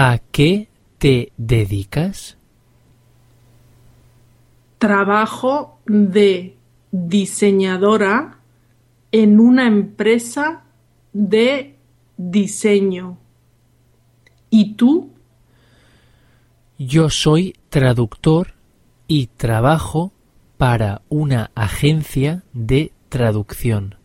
¿A qué te dedicas? Trabajo de diseñadora en una empresa de diseño. ¿Y tú? Yo soy traductor y trabajo para una agencia de traducción.